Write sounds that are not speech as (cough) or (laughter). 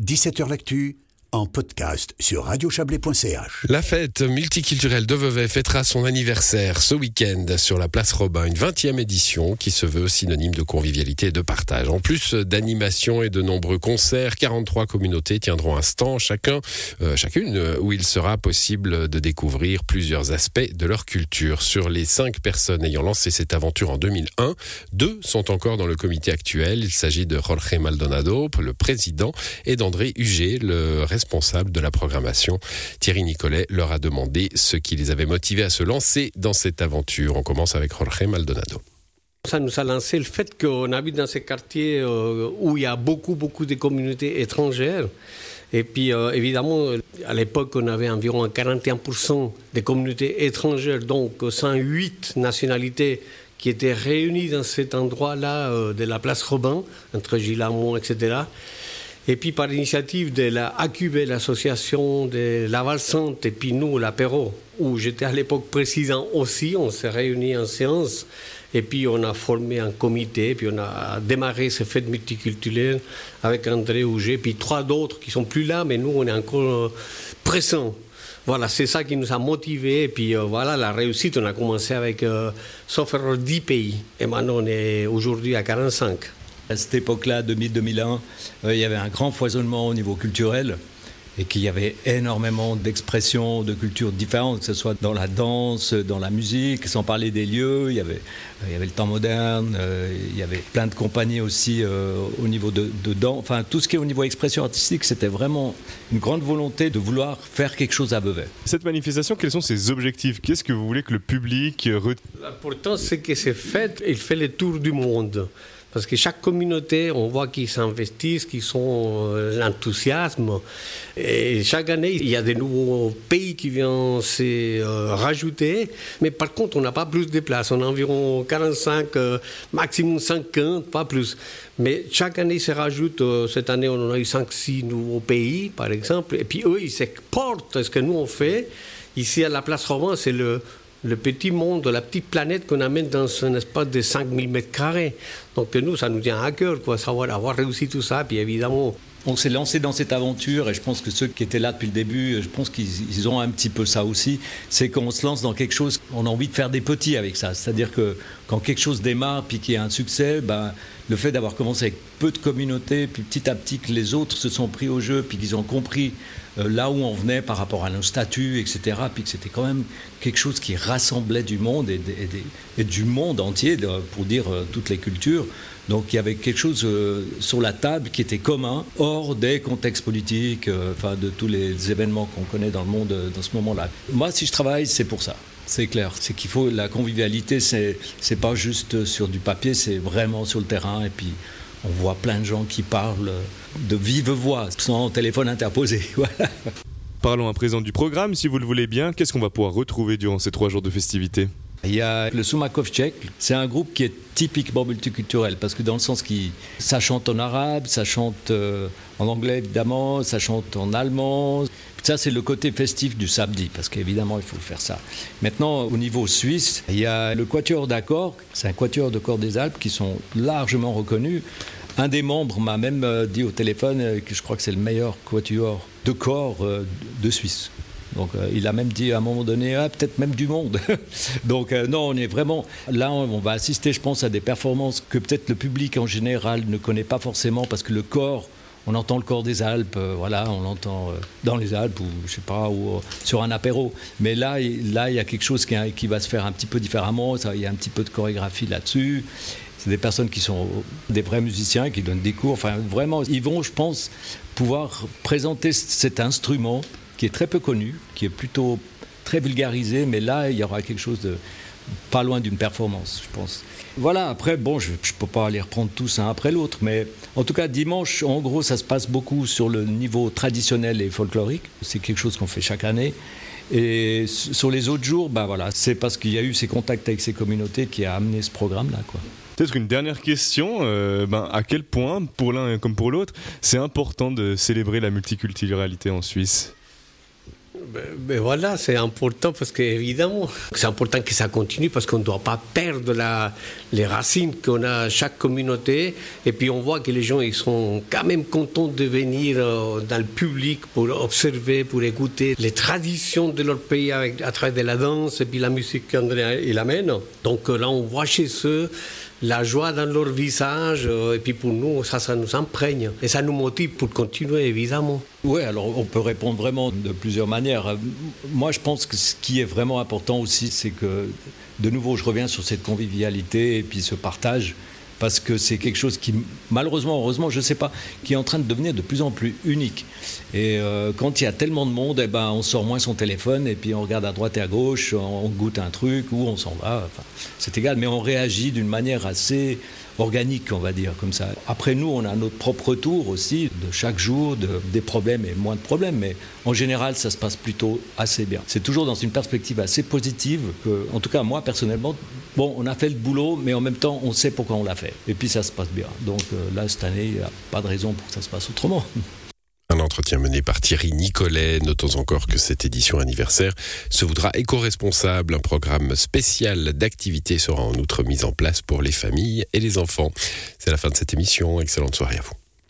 17h L'actu en podcast sur radiochablais.ch. La fête multiculturelle de Vevey fêtera son anniversaire ce week-end sur la place Robin, une 20e édition qui se veut synonyme de convivialité et de partage. En plus d'animation et de nombreux concerts, 43 communautés tiendront un stand chacun, euh, chacune où il sera possible de découvrir plusieurs aspects de leur culture. Sur les cinq personnes ayant lancé cette aventure en 2001, deux sont encore dans le comité actuel. Il s'agit de Jorge Maldonado, le président, et d'André Huget, le responsable responsable de la programmation. Thierry Nicolet leur a demandé ce qui les avait motivés à se lancer dans cette aventure. On commence avec Jorge Maldonado. Ça nous a lancé le fait qu'on habite dans ces quartiers euh, où il y a beaucoup, beaucoup de communautés étrangères. Et puis, euh, évidemment, à l'époque, on avait environ 41% des communautés étrangères, donc 108 nationalités qui étaient réunies dans cet endroit-là euh, de la place Robin, entre Gilamont, etc. Et puis par l'initiative de la AQB, l'association de la Valsante, et puis nous, l'apéro, où j'étais à l'époque président aussi, on s'est réunis en séance, et puis on a formé un comité, puis on a démarré ces fêtes multiculturelles avec André Auger, puis trois d'autres qui sont plus là, mais nous, on est encore euh, pressants. Voilà, c'est ça qui nous a motivés. Et puis euh, voilà, la réussite, on a commencé avec, euh, sauf erreur, 10 pays. Et maintenant, on est aujourd'hui à 45. À cette époque-là, 2000-2001, euh, il y avait un grand foisonnement au niveau culturel et qu'il y avait énormément d'expressions de cultures différentes, que ce soit dans la danse, dans la musique, sans parler des lieux. Il y avait, euh, il y avait le temps moderne, euh, il y avait plein de compagnies aussi au niveau de, de danse. Enfin, tout ce qui est au niveau expression artistique, c'était vraiment une grande volonté de vouloir faire quelque chose à Vevey. Cette manifestation, quels sont ses objectifs? Qu'est-ce que vous voulez que le public... L'important, c'est que c'est fait, il fait le tour du monde. Parce que chaque communauté, on voit qu'ils s'investissent, qu'ils sont euh, l'enthousiasme. Et chaque année, il y a des nouveaux pays qui viennent se euh, rajouter. Mais par contre, on n'a pas plus de places. On a environ 45, euh, maximum 50, pas plus. Mais chaque année, se rajoute. cette année, on en a eu 5-6 nouveaux pays, par exemple. Et puis eux, ils s'exportent ce que nous, on fait. Ici, à la place Romain, c'est le le petit monde, la petite planète qu'on amène dans un espace de 5000 mètres carrés. Donc nous, ça nous tient à cœur, quoi, savoir avoir réussi tout ça. Puis évidemment, on s'est lancé dans cette aventure et je pense que ceux qui étaient là depuis le début, je pense qu'ils ont un petit peu ça aussi. C'est qu'on se lance dans quelque chose, on a envie de faire des petits avec ça. C'est-à-dire que quand quelque chose démarre puis qu'il y a un succès, ben, le fait d'avoir commencé avec peu de communautés, puis petit à petit que les autres se sont pris au jeu, puis qu'ils ont compris euh, là où on venait par rapport à nos statuts, etc., puis que c'était quand même quelque chose qui rassemblait du monde et, du monde entier, pour dire euh, toutes les cultures. Donc il y avait quelque chose euh, sur la table qui était commun, hors des contextes politiques, enfin de tous les événements qu'on connaît dans le monde dans ce moment-là. Moi, si je travaille, c'est pour ça. C'est clair, c'est qu'il faut la convivialité, c'est c'est pas juste sur du papier, c'est vraiment sur le terrain et puis on voit plein de gens qui parlent de vive voix sans téléphone interposé. (laughs) Parlons à présent du programme, si vous le voulez bien. Qu'est-ce qu'on va pouvoir retrouver durant ces trois jours de festivités? Il y a le Soumakov tchèque, c'est un groupe qui est typiquement multiculturel, parce que dans le sens qui ça chante en arabe, ça chante euh, en anglais évidemment, ça chante en allemand. Ça, c'est le côté festif du samedi, parce qu'évidemment, il faut faire ça. Maintenant, au niveau suisse, il y a le Quatuor d'accord, c'est un Quatuor de corps des Alpes qui sont largement reconnus. Un des membres m'a même euh, dit au téléphone euh, que je crois que c'est le meilleur Quatuor de corps de Suisse. Donc euh, il a même dit à un moment donné, ah, peut-être même du monde. (laughs) Donc euh, non, on est vraiment là, on va assister, je pense, à des performances que peut-être le public en général ne connaît pas forcément parce que le corps on entend le corps des Alpes, euh, voilà, on l'entend dans les Alpes ou je sais pas, ou sur un apéro. Mais là, là, il y a quelque chose qui, qui, va se faire un petit peu différemment. Ça, il y a un petit peu de chorégraphie là-dessus. C'est des personnes qui sont des vrais musiciens, qui donnent des cours. Enfin, vraiment, ils vont, je pense, pouvoir présenter cet instrument qui est très peu connu, qui est plutôt très vulgarisé, mais là, il y aura quelque chose de pas loin d'une performance, je pense. Voilà, après, bon, je ne peux pas les reprendre tous un après l'autre, mais en tout cas, dimanche, en gros, ça se passe beaucoup sur le niveau traditionnel et folklorique. C'est quelque chose qu'on fait chaque année. Et sur les autres jours, ben voilà, c'est parce qu'il y a eu ces contacts avec ces communautés qui a amené ce programme-là. Peut-être une dernière question. Euh, ben, à quel point, pour l'un comme pour l'autre, c'est important de célébrer la multiculturalité en Suisse? Ben, ben voilà, c'est important parce qu'évidemment, c'est important que ça continue parce qu'on ne doit pas perdre la, les racines qu'on a à chaque communauté. Et puis on voit que les gens, ils sont quand même contents de venir euh, dans le public pour observer, pour écouter les traditions de leur pays à travers de la danse et puis la musique qu'André il amène. Donc euh, là, on voit chez eux la joie dans leur visage. Euh, et puis pour nous, ça, ça nous imprègne. Et ça nous motive pour continuer, évidemment. Oui, alors on peut répondre vraiment de plusieurs manières. Moi, je pense que ce qui est vraiment important aussi, c'est que, de nouveau, je reviens sur cette convivialité et puis ce partage parce que c'est quelque chose qui, malheureusement, heureusement, je ne sais pas, qui est en train de devenir de plus en plus unique. Et euh, quand il y a tellement de monde, eh ben, on sort moins son téléphone et puis on regarde à droite et à gauche, on, goûte un truc ou on s'en va. C'est égal, mais on réagit d'une manière assez organique, on va dire, comme ça. Après, nous, on a notre propre tour aussi de chaque jour, de, des problèmes et moins de problèmes, mais en général, ça se passe plutôt assez bien. C'est toujours dans une perspective assez positive que, en tout cas, moi, personnellement, bon, on a fait le boulot, mais en même temps, on sait pourquoi on l'a fait. Et puis, ça se passe bien. Donc euh, là, cette année, il n'y a pas de raison pour que ça se passe autrement. (laughs) Entretien mené par Thierry Nicolet. Notons encore que cette édition anniversaire se voudra éco-responsable. Un programme spécial d'activités sera en outre mis en place pour les familles et les enfants. C'est la fin de cette émission. Excellente soirée à vous.